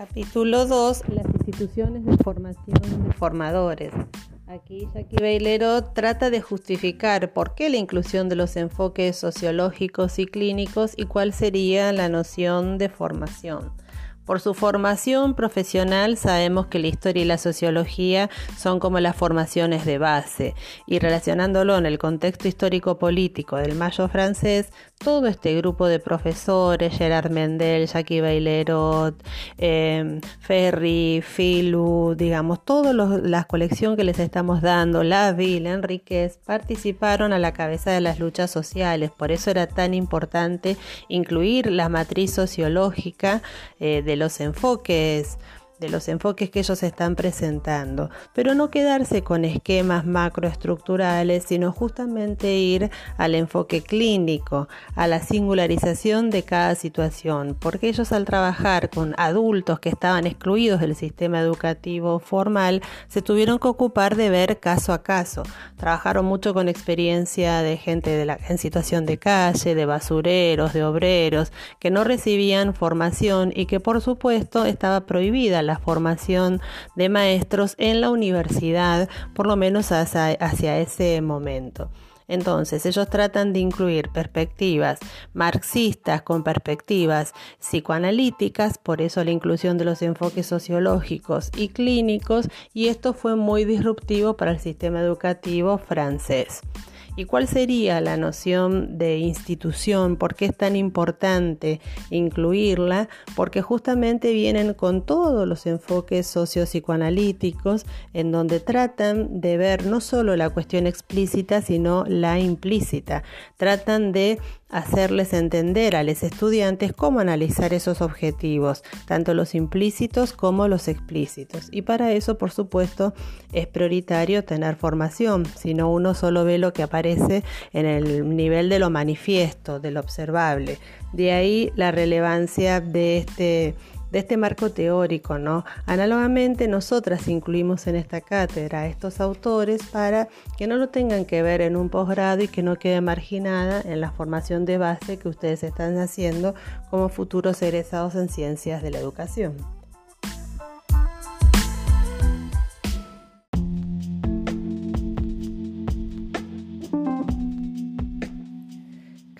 Capítulo 2. Las instituciones de formación de formadores. Aquí Jackie Bailero trata de justificar por qué la inclusión de los enfoques sociológicos y clínicos y cuál sería la noción de formación. Por su formación profesional sabemos que la historia y la sociología son como las formaciones de base y relacionándolo en el contexto histórico-político del Mayo francés, todo este grupo de profesores, Gerard Mendel, Jacques Bailerot, eh, Ferry, Filu, digamos, toda la colección que les estamos dando, Laville, Enríquez, participaron a la cabeza de las luchas sociales. Por eso era tan importante incluir la matriz sociológica eh, de los enfoques de los enfoques que ellos están presentando, pero no quedarse con esquemas macroestructurales, sino justamente ir al enfoque clínico, a la singularización de cada situación, porque ellos al trabajar con adultos que estaban excluidos del sistema educativo formal, se tuvieron que ocupar de ver caso a caso. Trabajaron mucho con experiencia de gente en situación de calle, de basureros, de obreros, que no recibían formación y que por supuesto estaba prohibida la formación de maestros en la universidad, por lo menos hacia, ese momento. Entonces, ellos tratan de incluir perspectivas marxistas con perspectivas psicoanalíticas, por eso la inclusión de los enfoques sociológicos y clínicos, y esto fue muy disruptivo para el sistema educativo francés. ¿Y cuál sería la noción de institución? ¿Por qué es tan importante incluirla? Porque justamente vienen con todos los enfoques sociopsicoanalíticos en donde tratan de ver no solo la cuestión explícita, sino la implícita. Tratan de hacerles entender a los estudiantes cómo analizar esos objetivos, tanto los implícitos como los explícitos. Y para eso, por supuesto, es prioritario tener formación, si no uno solo ve lo que aparece en el nivel de lo manifiesto, de lo observable. De ahí la relevancia de este de este marco teórico, ¿no? Análogamente, nosotras incluimos en esta cátedra a estos autores para que no lo tengan que ver en un posgrado y que no quede marginada en la formación de base que ustedes están haciendo como futuros egresados en ciencias de la educación.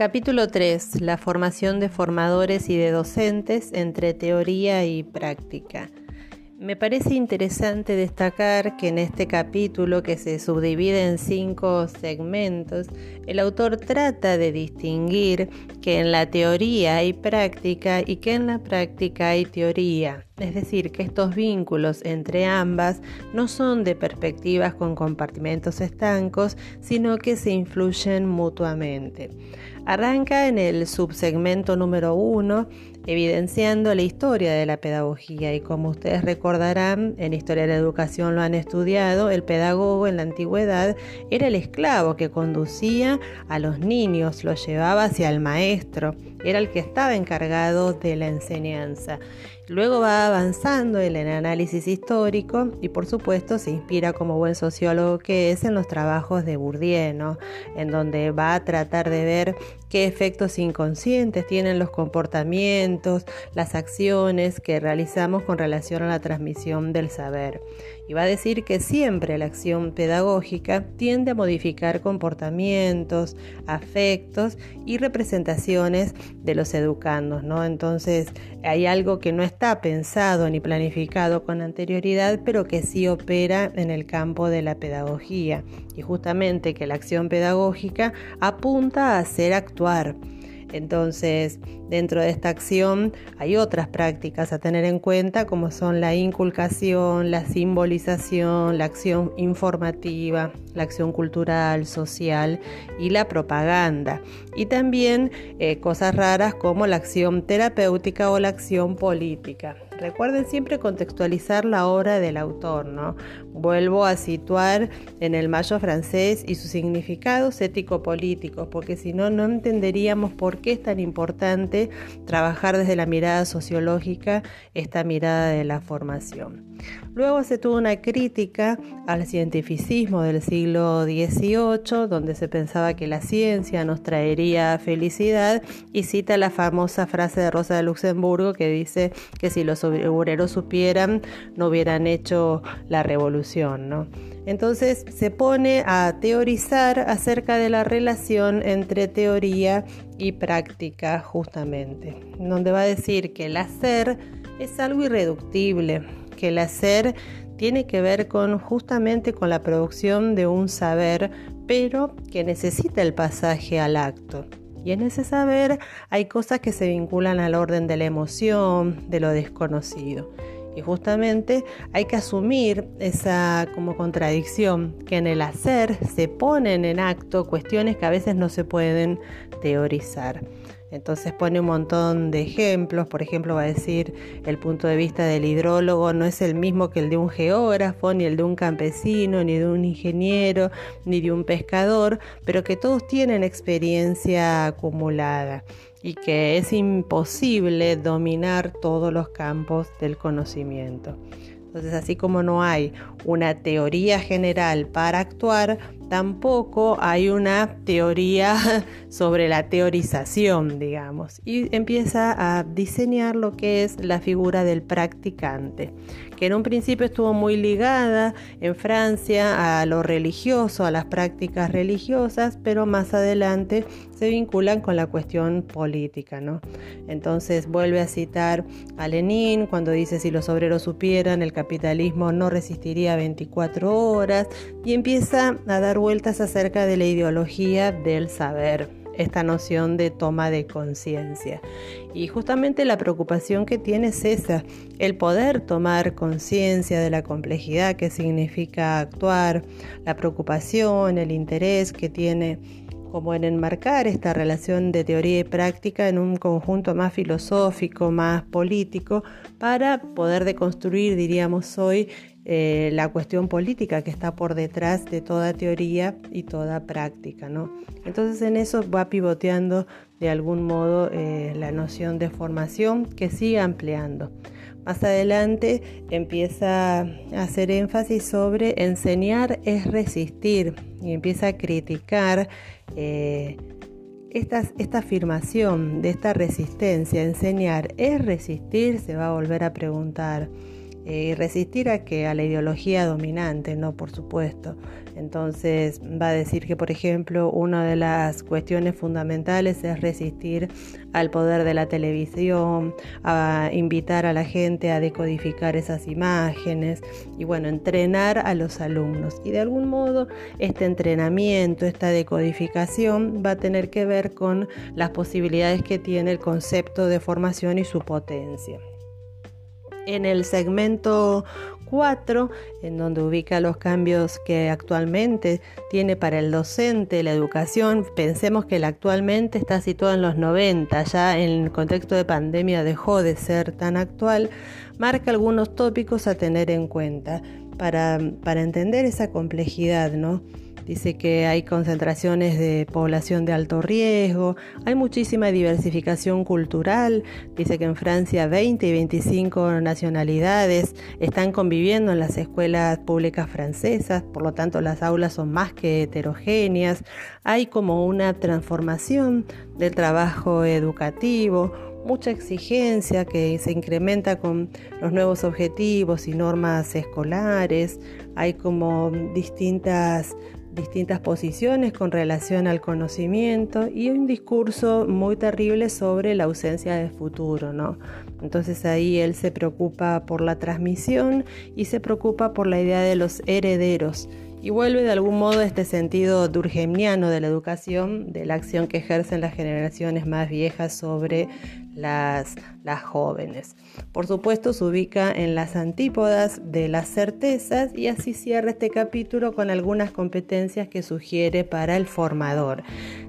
Capítulo 3. La formación de formadores y de docentes entre teoría y práctica. Me parece interesante destacar que en este capítulo, que se subdivide en cinco segmentos, el autor trata de distinguir que en la teoría hay práctica y que en la práctica hay teoría. Es decir, que estos vínculos entre ambas no son de perspectivas con compartimentos estancos, sino que se influyen mutuamente. Arranca en el subsegmento número uno evidenciando la historia de la pedagogía y como ustedes recordarán, en Historia de la Educación lo han estudiado, el pedagogo en la antigüedad era el esclavo que conducía a los niños, los llevaba hacia el maestro, era el que estaba encargado de la enseñanza. Luego va avanzando en el análisis histórico y por supuesto se inspira como buen sociólogo que es en los trabajos de Bourdieu, en donde va a tratar de ver qué efectos inconscientes tienen los comportamientos, las acciones que realizamos con relación a la transmisión del saber y va a decir que siempre la acción pedagógica tiende a modificar comportamientos, afectos y representaciones de los educandos, ¿no? Entonces hay algo que no está pensado ni planificado con anterioridad, pero que sí opera en el campo de la pedagogía y justamente que la acción pedagógica apunta a hacer actuar entonces, dentro de esta acción hay otras prácticas a tener en cuenta como son la inculcación, la simbolización, la acción informativa, la acción cultural, social y la propaganda. Y también eh, cosas raras como la acción terapéutica o la acción política. Recuerden siempre contextualizar la obra del autor, ¿no? Vuelvo a situar en el mayo francés y sus significados ético-políticos, porque si no, no entenderíamos por qué es tan importante trabajar desde la mirada sociológica esta mirada de la formación. Luego se tuvo una crítica al cientificismo del siglo XVIII, donde se pensaba que la ciencia nos traería felicidad, y cita la famosa frase de Rosa de Luxemburgo que dice que si los obreros supieran, no hubieran hecho la revolución, ¿no? Entonces se pone a teorizar acerca de la relación entre teoría y práctica justamente, donde va a decir que el hacer es algo irreductible, que el hacer tiene que ver con justamente con la producción de un saber, pero que necesita el pasaje al acto. Y en ese saber hay cosas que se vinculan al orden de la emoción, de lo desconocido. Y justamente hay que asumir esa como contradicción, que en el hacer se ponen en acto cuestiones que a veces no se pueden teorizar. Entonces pone un montón de ejemplos, por ejemplo va a decir el punto de vista del hidrólogo no es el mismo que el de un geógrafo, ni el de un campesino, ni de un ingeniero, ni de un pescador, pero que todos tienen experiencia acumulada y que es imposible dominar todos los campos del conocimiento. Entonces, así como no hay una teoría general para actuar, tampoco hay una teoría sobre la teorización, digamos. Y empieza a diseñar lo que es la figura del practicante, que en un principio estuvo muy ligada en Francia a lo religioso, a las prácticas religiosas, pero más adelante se vinculan con la cuestión política, ¿no? Entonces vuelve a citar a Lenin cuando dice si los obreros supieran el capitalismo no resistiría 24 horas y empieza a dar vueltas acerca de la ideología del saber esta noción de toma de conciencia. Y justamente la preocupación que tiene es esa, el poder tomar conciencia de la complejidad que significa actuar, la preocupación, el interés que tiene como en enmarcar esta relación de teoría y práctica en un conjunto más filosófico, más político, para poder deconstruir, diríamos hoy, eh, la cuestión política que está por detrás de toda teoría y toda práctica. ¿no? Entonces en eso va pivoteando de algún modo eh, la noción de formación que sigue ampliando. Más adelante empieza a hacer énfasis sobre enseñar es resistir y empieza a criticar eh, esta, esta, afirmación de esta resistencia. Enseñar es resistir, se va a volver a preguntar. Eh, y resistir a que a la ideología dominante, no, por supuesto. Entonces va a decir que, por ejemplo, una de las cuestiones fundamentales es resistir al poder de la televisión, a invitar a la gente a decodificar esas imágenes y bueno, entrenar a los alumnos. Y de algún modo este entrenamiento, esta decodificación va a tener que ver con las posibilidades que tiene el concepto de formación y su potencia. En el segmento 4, en donde ubica los cambios que actualmente tiene para el docente la educación, pensemos que el actualmente está situado en los 90, ya en el contexto de pandemia dejó de ser tan actual, marca algunos tópicos a tener en cuenta para, para entender esa complejidad, ¿no? Dice que hay concentraciones de población de alto riesgo, hay muchísima diversificación cultural, dice que en Francia 20 y 25 nacionalidades están conviviendo en las escuelas públicas francesas, por lo tanto las aulas son más que heterogéneas, hay como una transformación del trabajo educativo, mucha exigencia que se incrementa con los nuevos objetivos y normas escolares, hay como distintas distintas posiciones con relación al conocimiento y un discurso muy terrible sobre la ausencia de futuro, ¿no? Entonces ahí él se preocupa por la transmisión y se preocupa por la idea de los herederos y vuelve de algún modo este sentido durgemiano de la educación, de la acción que ejercen las generaciones más viejas sobre las, las jóvenes. Por supuesto, se ubica en las antípodas de las certezas y así cierra este capítulo con algunas competencias que sugiere para el formador.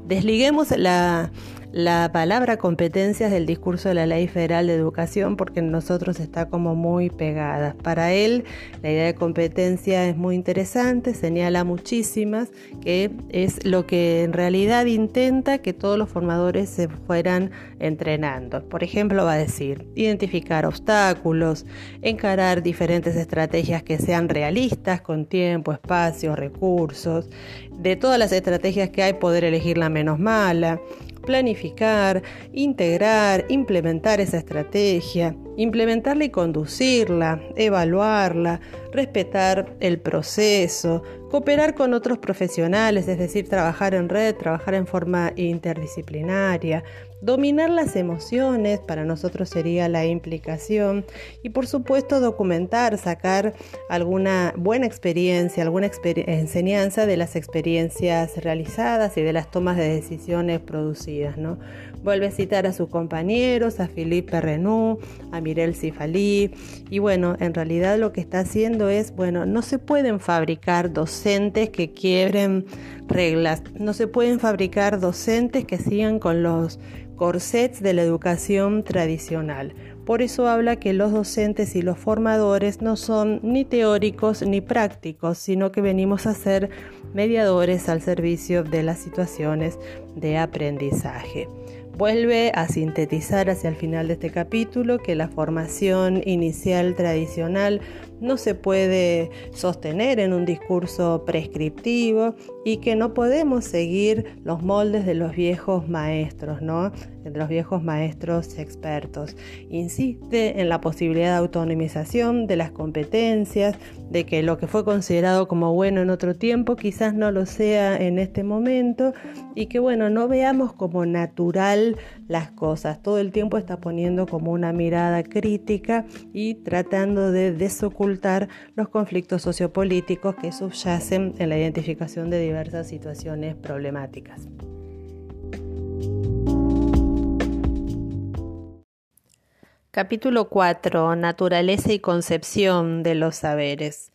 Desliguemos la, la palabra competencias del discurso de la Ley Federal de Educación porque en nosotros está como muy pegada. Para él la idea de competencia es muy interesante, señala muchísimas, que es lo que en realidad intenta que todos los formadores se fueran entrenando. Por ejemplo, va a decir, identificar obstáculos, encarar diferentes estrategias que sean realistas con tiempo, espacio, recursos. De todas las estrategias que hay, poder elegir la menos mala planificar, integrar, implementar esa estrategia, implementarla y conducirla, evaluarla, respetar el proceso, cooperar con otros profesionales, es decir, trabajar en red, trabajar en forma interdisciplinaria, Dominar las emociones para nosotros sería la implicación y por supuesto documentar, sacar alguna buena experiencia, alguna enseñanza de las experiencias realizadas y de las tomas de decisiones producidas. ¿no? Vuelve a citar a sus compañeros, a Philippe Renou, a Mirel Sifalí y bueno, en realidad lo que está haciendo es, bueno, no se pueden fabricar docentes que quiebren reglas, no se pueden fabricar docentes que sigan con los corsets de la educación tradicional. Por eso habla que los docentes y los formadores no son ni teóricos ni prácticos, sino que venimos a ser mediadores al servicio de las situaciones de aprendizaje. Vuelve a sintetizar hacia el final de este capítulo que la formación inicial tradicional no se puede sostener en un discurso prescriptivo y que no podemos seguir los moldes de los viejos maestros, ¿no? de los viejos maestros expertos. Insiste en la posibilidad de autonomización de las competencias, de que lo que fue considerado como bueno en otro tiempo quizás no lo sea en este momento y que bueno, no veamos como natural las cosas. Todo el tiempo está poniendo como una mirada crítica y tratando de desocultar los conflictos sociopolíticos que subyacen en la identificación de diversas situaciones problemáticas. Capítulo 4. Naturaleza y concepción de los saberes.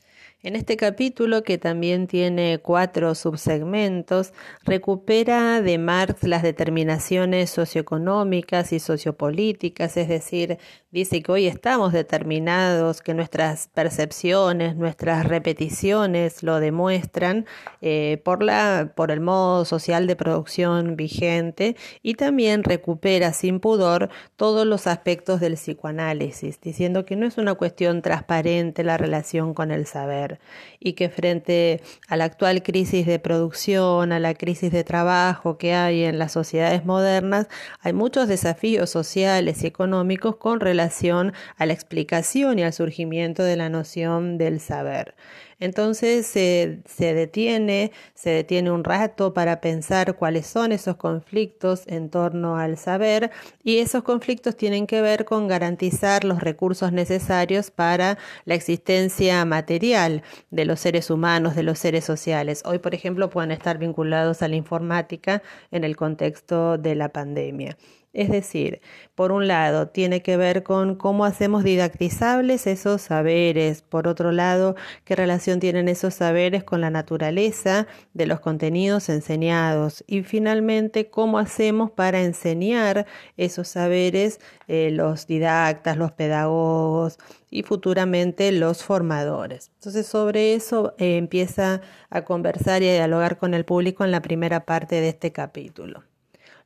En este capítulo, que también tiene cuatro subsegmentos, recupera de Marx las determinaciones socioeconómicas y sociopolíticas, es decir, dice que hoy estamos determinados, que nuestras percepciones, nuestras repeticiones lo demuestran eh, por, la, por el modo social de producción vigente y también recupera sin pudor todos los aspectos del psicoanálisis, diciendo que no es una cuestión transparente la relación con el saber y que frente a la actual crisis de producción, a la crisis de trabajo que hay en las sociedades modernas, hay muchos desafíos sociales y económicos con relación a la explicación y al surgimiento de la noción del saber. Entonces se, detiene, se detiene un rato para pensar cuáles son esos conflictos en torno al saber y esos conflictos tienen que ver con garantizar los recursos necesarios para la existencia material de los seres humanos, de los seres sociales. Hoy, por ejemplo, pueden estar vinculados a la informática en el contexto de la pandemia. Es decir, por un lado, tiene que ver con cómo hacemos didactizables esos saberes, por otro lado, qué relación tienen esos saberes con la naturaleza de los contenidos enseñados y finalmente, cómo hacemos para enseñar esos saberes eh, los didactas, los pedagogos y futuramente los formadores. Entonces, sobre eso eh, empieza a conversar y a dialogar con el público en la primera parte de este capítulo.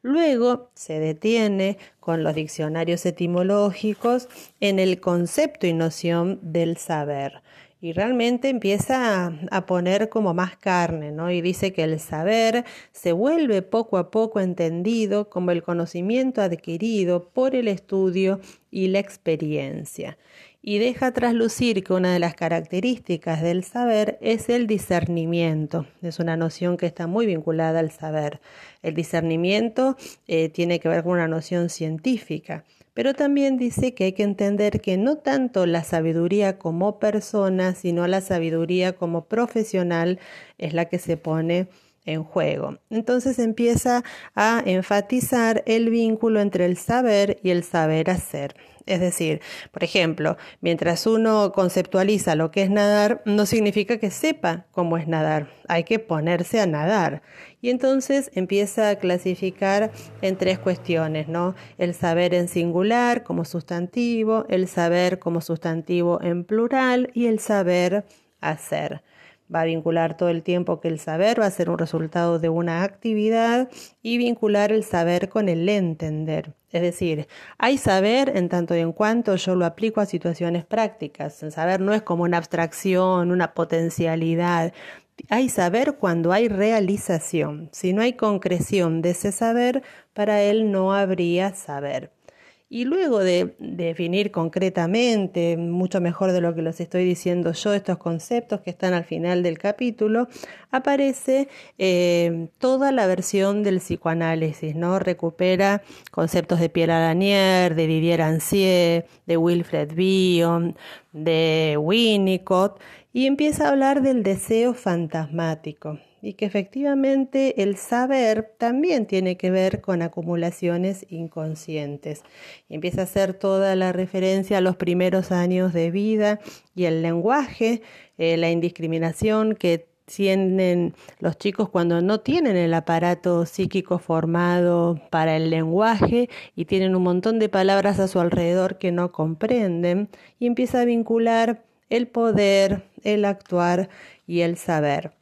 Luego se detiene con los diccionarios etimológicos en el concepto y noción del saber. Y realmente empieza a, poner como más carne, ¿no? Y dice que el saber se vuelve poco a poco entendido como el conocimiento adquirido por el estudio y la experiencia y deja traslucir que una de las características del saber es el discernimiento. Es una noción que está muy vinculada al saber. El discernimiento eh, tiene que ver con una noción científica, pero también dice que hay que entender que no tanto la sabiduría como persona, sino la sabiduría como profesional es la que se pone en juego. Entonces empieza a enfatizar el vínculo entre el saber y el saber hacer. Es decir, por ejemplo, mientras uno conceptualiza lo que es nadar, no significa que sepa cómo es nadar. Hay que ponerse a nadar. Y entonces empieza a clasificar en tres cuestiones, ¿no? El saber en singular como sustantivo, el saber como sustantivo en plural y el saber hacer va a vincular todo el tiempo que el saber va a ser un resultado de una actividad y vincular el saber con el entender. Es decir, hay saber en tanto y en cuanto yo lo aplico a situaciones prácticas. El saber no es como una abstracción, una potencialidad, hay saber cuando hay realización. Si no hay concreción de ese saber, para él no habría saber. Y luego de definir concretamente, mucho mejor de lo que los estoy diciendo yo, estos conceptos que están al final del capítulo, aparece eh, toda la versión del psicoanálisis, ¿no? Recupera conceptos de Pierre Lanier, de Didier Ancier, de Wilfred Bion, de Winnicott, y empieza a hablar del deseo fantasmático y que efectivamente el saber también tiene que ver con acumulaciones inconscientes. Empieza a hacer toda la referencia a los primeros años de vida y el lenguaje, eh, la indiscriminación que tienen los chicos cuando no tienen el aparato psíquico formado para el lenguaje y tienen un montón de palabras a su alrededor que no comprenden y empieza a vincular el poder, el actuar y el saber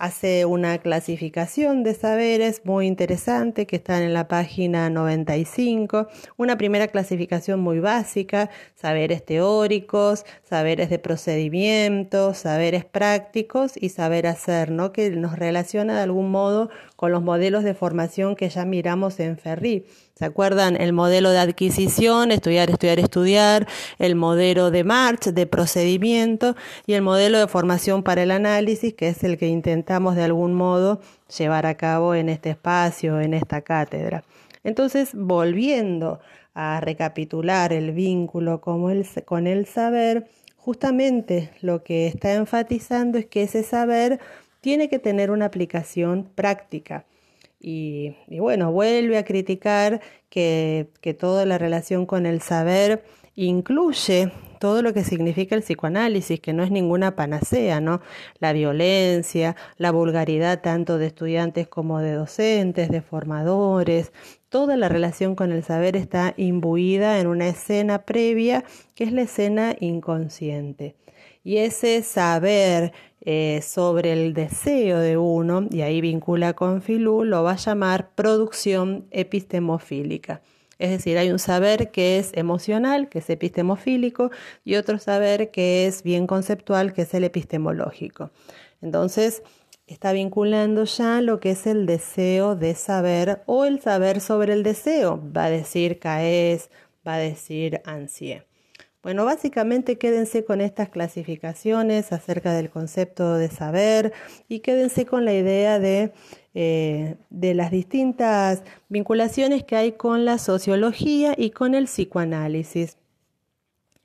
hace una clasificación de saberes muy interesante que está en la página 95. Una primera clasificación muy básica, saberes teóricos, saberes de procedimientos, saberes prácticos y saber hacer, ¿no? que nos relaciona de algún modo con los modelos de formación que ya miramos en Ferri. ¿Se acuerdan? El modelo de adquisición, estudiar, estudiar, estudiar, el modelo de March, de procedimiento, y el modelo de formación para el análisis, que es el que intentamos de algún modo llevar a cabo en este espacio, en esta cátedra. Entonces, volviendo a recapitular el vínculo con el, con el saber, justamente lo que está enfatizando es que ese saber tiene que tener una aplicación práctica. Y, bueno, vuelve a criticar que, que toda la relación con el saber incluye todo lo que significa el psicoanálisis, que no es ninguna panacea, ¿no? La violencia, la vulgaridad tanto de estudiantes como de docentes, de formadores, toda la relación con el saber está imbuida en una escena previa que es la escena inconsciente. Y ese saber eh, sobre el deseo de uno, y ahí vincula con Filú, lo va a llamar producción epistemofílica. Es decir, hay un saber que es emocional, que es epistemofílico, y otro saber que es bien conceptual, que es el epistemológico. Entonces, está vinculando ya lo que es el deseo de saber o el saber sobre el deseo. Va a decir Caes, va a decir Ansier. Bueno, básicamente quédense con estas clasificaciones acerca del concepto de saber y quédense con la idea de, eh, de las distintas vinculaciones que hay con la sociología y con el psicoanálisis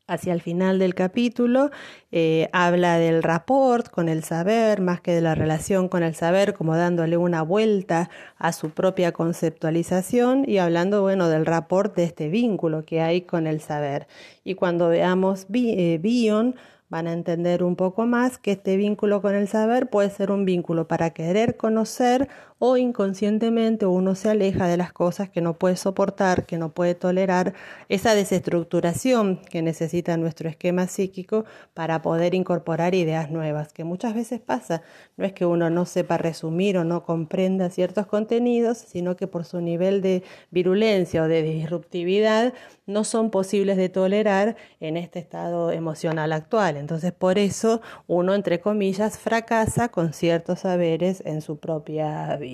hacia el final del capítulo, eh, habla del rapport con el saber, más que de la relación con el saber, como dándole una vuelta a su propia conceptualización y hablando, bueno, del rapport de este vínculo que hay con el saber. Y cuando veamos eh, Bion, van a entender un poco más que este vínculo con el saber puede ser un vínculo para querer conocer o inconscientemente uno se aleja de las cosas que no puede soportar, que no puede tolerar, esa desestructuración que necesita nuestro esquema psíquico para poder incorporar ideas nuevas, que muchas veces pasa. No es que uno no sepa resumir o no comprenda ciertos contenidos, sino que por su nivel de virulencia o de disruptividad no son posibles de tolerar en este estado emocional actual. Entonces, por eso uno, entre comillas, fracasa con ciertos saberes en su propia vida.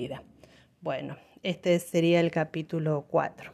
Bueno, este sería el capítulo 4.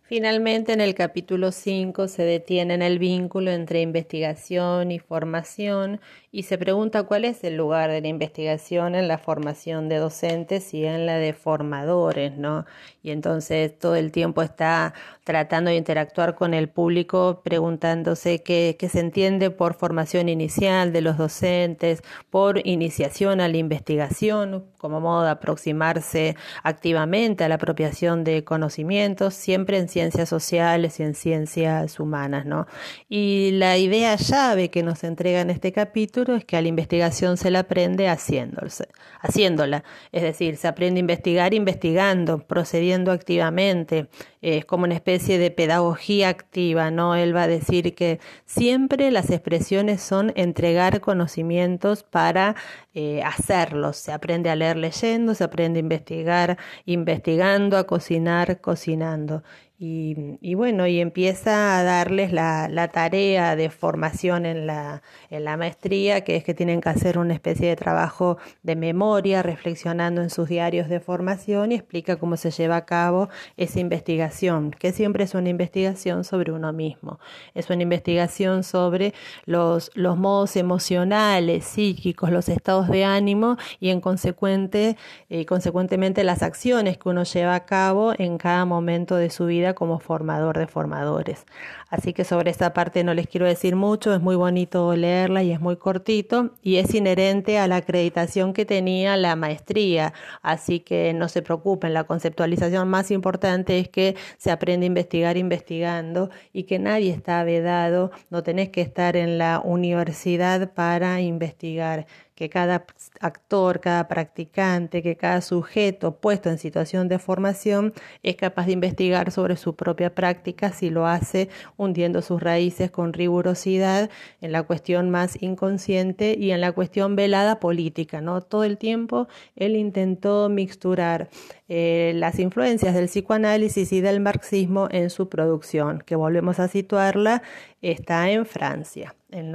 Finalmente, en el capítulo 5 se detiene en el vínculo entre investigación y formación y se pregunta cuál es el lugar de la investigación en la formación de docentes y en la de formadores, ¿no? Y entonces todo el tiempo está tratando de interactuar con el público preguntándose qué, se entiende por formación inicial de los docentes, por iniciación a la investigación, como modo de aproximarse activamente a la apropiación de conocimientos, siempre en ciencias sociales y en ciencias humanas, ¿no? Y la idea llave que nos entrega en este capítulo es que a la investigación se la aprende haciéndola. Es decir, se aprende a investigar investigando, procediendo activamente. Es como una especie de pedagogía activa, ¿no? Él va a decir que siempre las expresiones son entregar conocimientos para eh, hacerlos. Se aprende a leer leyendo, se aprende a investigar investigando, a cocinar cocinando. Y, bueno, y empieza a darles la, la tarea de formación en la, en la, maestría, que es que tienen que hacer una especie de trabajo de memoria, reflexionando en sus diarios de formación y explica cómo se lleva a cabo esa investigación, que siempre es una investigación sobre uno mismo, es una investigación sobre los, los modos emocionales, psíquicos, los estados de ánimo y en consecuente, eh, consecuentemente las acciones que uno lleva a cabo en cada momento de su vida como formador de formadores. Así que sobre esta parte no les quiero decir mucho, es muy bonito leerla y es muy cortito y es inherente a la acreditación que tenía la maestría. Así que no se preocupen, la conceptualización más importante es que se aprende a investigar investigando y que nadie está vedado, no tenés que estar en la universidad para investigar que cada actor, cada practicante, que cada sujeto puesto en situación de formación es capaz de investigar sobre su propia práctica si lo hace hundiendo sus raíces con rigurosidad en la cuestión más inconsciente y en la cuestión velada política. ¿no? Todo el tiempo él intentó mixturar eh, las influencias del psicoanálisis y del marxismo en su producción, que volvemos a situarla, está en Francia. En,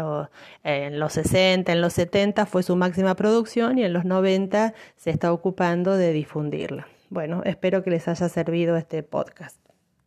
en los 60, en los 70 fue su máxima producción y en los 90 se está ocupando de difundirla. Bueno, espero que les haya servido este podcast.